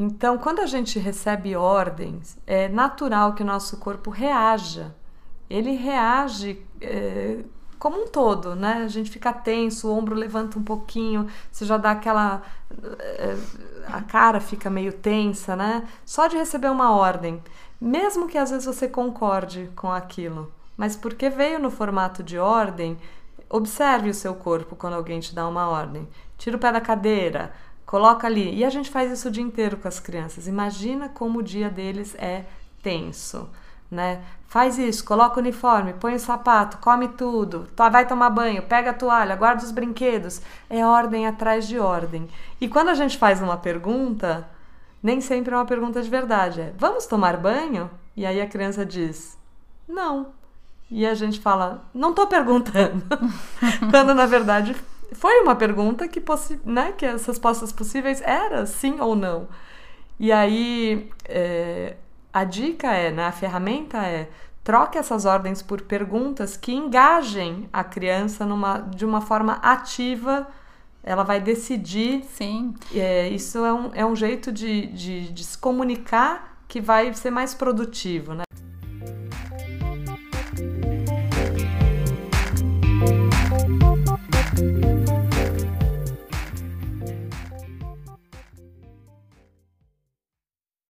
Então, quando a gente recebe ordens, é natural que o nosso corpo reaja. Ele reage é, como um todo, né? A gente fica tenso, o ombro levanta um pouquinho, você já dá aquela. É, a cara fica meio tensa, né? Só de receber uma ordem. Mesmo que às vezes você concorde com aquilo, mas porque veio no formato de ordem, observe o seu corpo quando alguém te dá uma ordem. Tira o pé da cadeira, coloca ali. E a gente faz isso o dia inteiro com as crianças. Imagina como o dia deles é tenso, né? Faz isso, coloca o uniforme, põe o sapato, come tudo, vai tomar banho, pega a toalha, guarda os brinquedos. É ordem atrás de ordem. E quando a gente faz uma pergunta, nem sempre é uma pergunta de verdade. É: vamos tomar banho? E aí a criança diz: não. E a gente fala: não estou perguntando. quando na verdade foi uma pergunta que, né, que as respostas possíveis era sim ou não. E aí é, a dica é, né, a ferramenta é troque essas ordens por perguntas que engajem a criança numa, de uma forma ativa. Ela vai decidir. Sim. É, isso é um, é um jeito de, de, de se comunicar que vai ser mais produtivo, né?